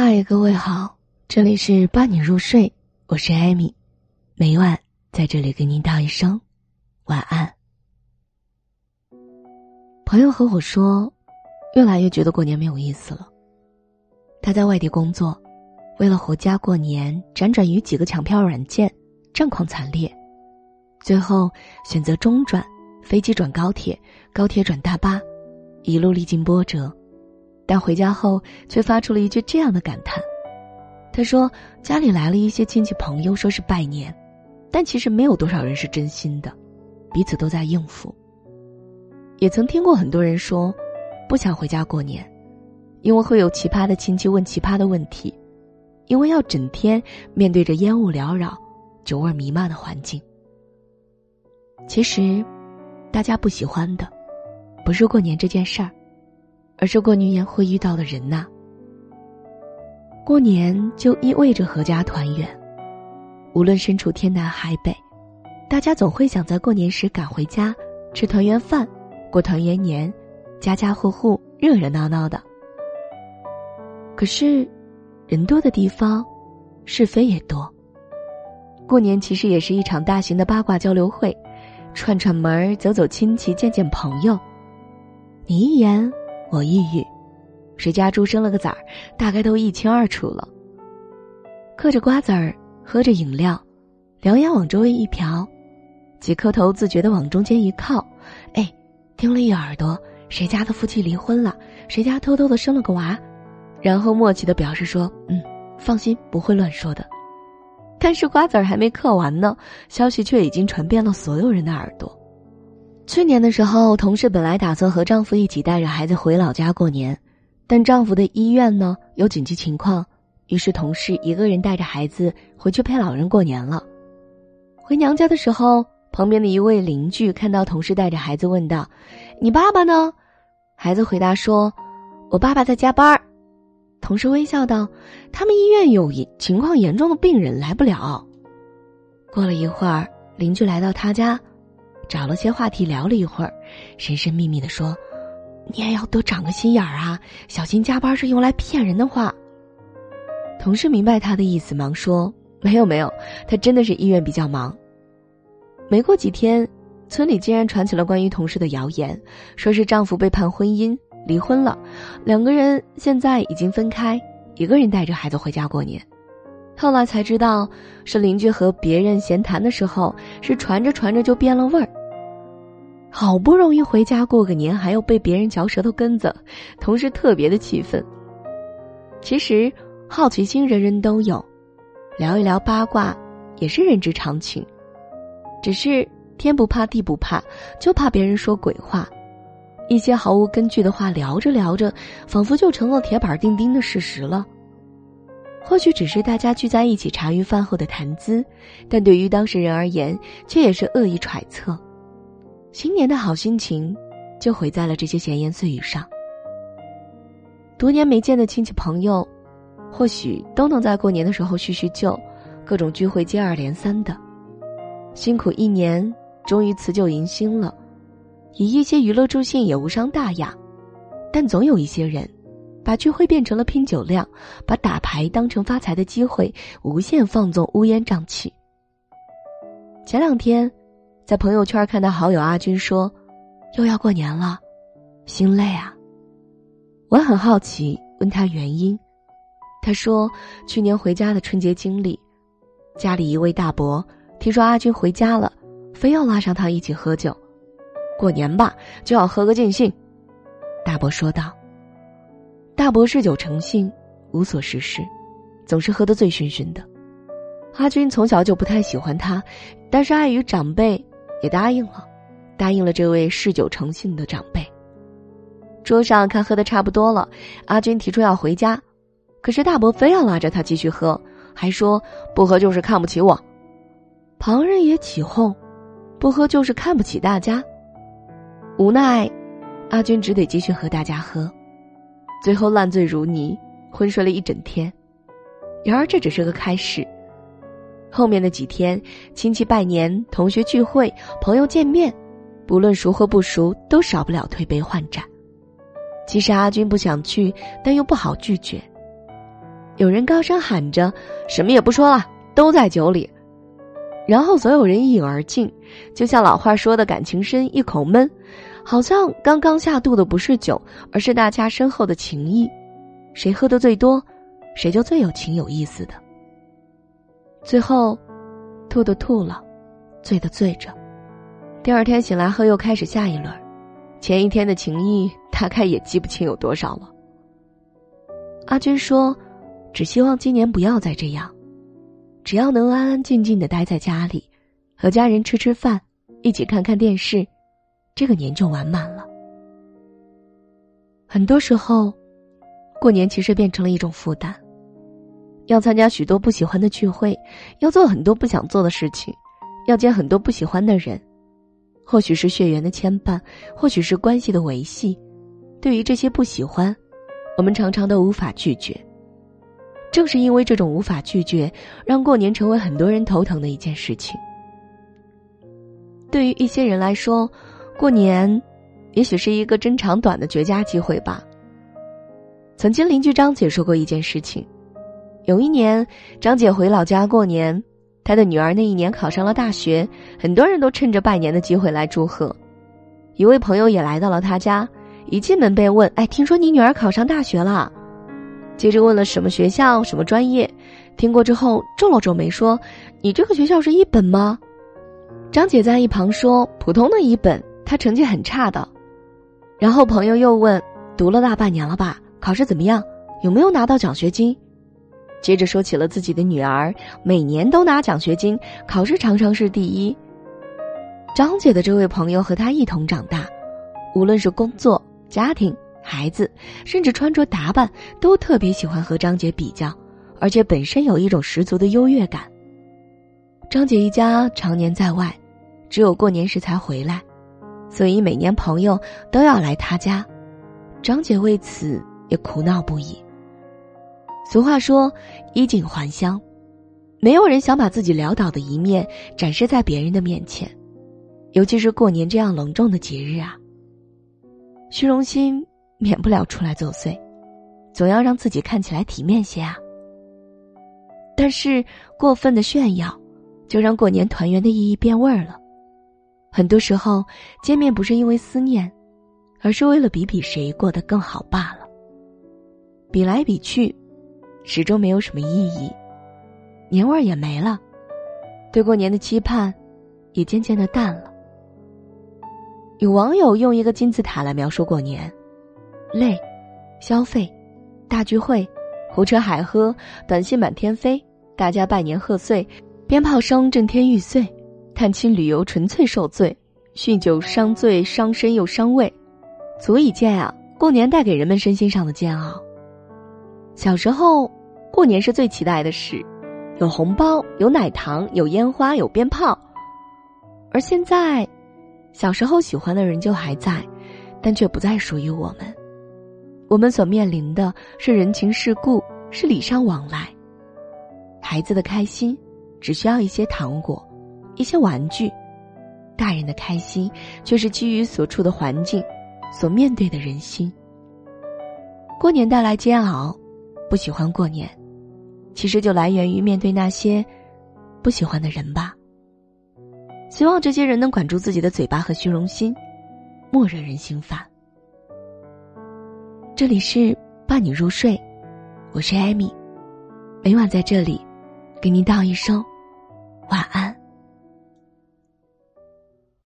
嗨，各位好，这里是伴你入睡，我是艾米，每晚在这里给您道一声晚安。朋友和我说，越来越觉得过年没有意思了。他在外地工作，为了回家过年，辗转于几个抢票软件，战况惨烈，最后选择中转，飞机转高铁，高铁转大巴，一路历经波折。但回家后却发出了一句这样的感叹：“他说家里来了一些亲戚朋友，说是拜年，但其实没有多少人是真心的，彼此都在应付。也曾听过很多人说，不想回家过年，因为会有奇葩的亲戚问奇葩的问题，因为要整天面对着烟雾缭绕、酒味弥漫的环境。其实，大家不喜欢的，不是过年这件事儿。”而是过年会遇到的人呐。过年就意味着阖家团圆，无论身处天南海北，大家总会想在过年时赶回家，吃团圆饭，过团圆年，家家户户热热闹闹的。可是，人多的地方，是非也多。过年其实也是一场大型的八卦交流会，串串门儿，走走亲戚，见见朋友。你一言。我抑郁，谁家猪生了个崽儿，大概都一清二楚了。嗑着瓜子儿，喝着饮料，两眼往周围一瞟，几颗头自觉的往中间一靠，哎，听了一耳朵，谁家的夫妻离婚了，谁家偷偷的生了个娃，然后默契的表示说：“嗯，放心，不会乱说的。”但是瓜子儿还没嗑完呢，消息却已经传遍了所有人的耳朵。去年的时候，同事本来打算和丈夫一起带着孩子回老家过年，但丈夫的医院呢有紧急情况，于是同事一个人带着孩子回去陪老人过年了。回娘家的时候，旁边的一位邻居看到同事带着孩子，问道：“你爸爸呢？”孩子回答说：“我爸爸在加班。”同事微笑道：“他们医院有情况严重的病人来不了。”过了一会儿，邻居来到他家。找了些话题聊了一会儿，神神秘秘的说：“你也要多长个心眼儿啊，小心加班是用来骗人的话。”同事明白他的意思，忙说：“没有没有，他真的是医院比较忙。”没过几天，村里竟然传起了关于同事的谣言，说是丈夫背叛婚姻离婚了，两个人现在已经分开，一个人带着孩子回家过年。后来才知道，是邻居和别人闲谈的时候，是传着传着就变了味儿。好不容易回家过个年，还要被别人嚼舌头根子，同事特别的气愤。其实好奇心人人都有，聊一聊八卦也是人之常情。只是天不怕地不怕，就怕别人说鬼话。一些毫无根据的话聊着聊着，仿佛就成了铁板钉钉的事实了。或许只是大家聚在一起茶余饭后的谈资，但对于当事人而言，却也是恶意揣测。新年的好心情，就毁在了这些闲言碎语上。多年没见的亲戚朋友，或许都能在过年的时候叙叙旧，各种聚会接二连三的。辛苦一年，终于辞旧迎新了，以一些娱乐助兴也无伤大雅。但总有一些人，把聚会变成了拼酒量，把打牌当成发财的机会，无限放纵，乌烟瘴气。前两天。在朋友圈看到好友阿军说：“又要过年了，心累啊。”我很好奇，问他原因。他说：“去年回家的春节经历，家里一位大伯听说阿军回家了，非要拉上他一起喝酒。过年吧，就要喝个尽兴。”大伯说道。大伯嗜酒成性，无所事事，总是喝得醉醺醺的。阿军从小就不太喜欢他，但是碍于长辈。也答应了，答应了这位嗜酒成性的长辈。桌上看喝的差不多了，阿军提出要回家，可是大伯非要拉着他继续喝，还说不喝就是看不起我。旁人也起哄，不喝就是看不起大家。无奈，阿军只得继续和大家喝，最后烂醉如泥，昏睡了一整天。然而这只是个开始。后面的几天，亲戚拜年、同学聚会、朋友见面，不论熟或不熟，都少不了推杯换盏。其实阿军不想去，但又不好拒绝。有人高声喊着：“什么也不说了，都在酒里。”然后所有人一饮而尽，就像老话说的“感情深，一口闷”，好像刚刚下肚的不是酒，而是大家深厚的情谊。谁喝的最多，谁就最有情有意思的。最后，吐的吐了，醉的醉着，第二天醒来后又开始下一轮，前一天的情谊大概也记不清有多少了。阿军说。只希望今年不要再这样，只要能安安静静的待在家里，和家人吃吃饭，一起看看电视，这个年就完满了。很多时候，过年其实变成了一种负担，要参加许多不喜欢的聚会，要做很多不想做的事情，要见很多不喜欢的人，或许是血缘的牵绊，或许是关系的维系，对于这些不喜欢，我们常常都无法拒绝。正是因为这种无法拒绝，让过年成为很多人头疼的一件事情。对于一些人来说，过年也许是一个真长短的绝佳机会吧。曾经邻居张姐说过一件事情：有一年，张姐回老家过年，她的女儿那一年考上了大学，很多人都趁着拜年的机会来祝贺。一位朋友也来到了他家，一进门便问：“哎，听说你女儿考上大学了？”接着问了什么学校、什么专业，听过之后皱了皱眉说：“你这个学校是一本吗？”张姐在一旁说：“普通的一本，她成绩很差的。”然后朋友又问：“读了大半年了吧？考试怎么样？有没有拿到奖学金？”接着说起了自己的女儿，每年都拿奖学金，考试常常是第一。张姐的这位朋友和她一同长大，无论是工作、家庭。孩子，甚至穿着打扮，都特别喜欢和张姐比较，而且本身有一种十足的优越感。张姐一家常年在外，只有过年时才回来，所以每年朋友都要来她家，张姐为此也苦恼不已。俗话说“衣锦还乡”，没有人想把自己潦倒的一面展示在别人的面前，尤其是过年这样隆重的节日啊。虚荣心。免不了出来作祟，总要让自己看起来体面些啊。但是过分的炫耀，就让过年团圆的意义变味儿了。很多时候见面不是因为思念，而是为了比比谁过得更好罢了。比来比去，始终没有什么意义，年味儿也没了，对过年的期盼，也渐渐的淡了。有网友用一个金字塔来描述过年。累，消费，大聚会，胡吃海喝，短信满天飞，大家拜年贺岁，鞭炮声震天欲碎，探亲旅游纯粹受罪，酗酒伤醉伤身又伤胃，足以见啊，过年带给人们身心上的煎熬。小时候，过年是最期待的事，有红包，有奶糖，有烟花，有鞭炮。而现在，小时候喜欢的人就还在，但却不再属于我们。我们所面临的是人情世故，是礼尚往来。孩子的开心，只需要一些糖果，一些玩具；大人的开心，却是基于所处的环境，所面对的人心。过年带来煎熬，不喜欢过年，其实就来源于面对那些不喜欢的人吧。希望这些人能管住自己的嘴巴和虚荣心，莫惹人心烦。这里是伴你入睡，我是艾米，每晚在这里给您道一声晚安。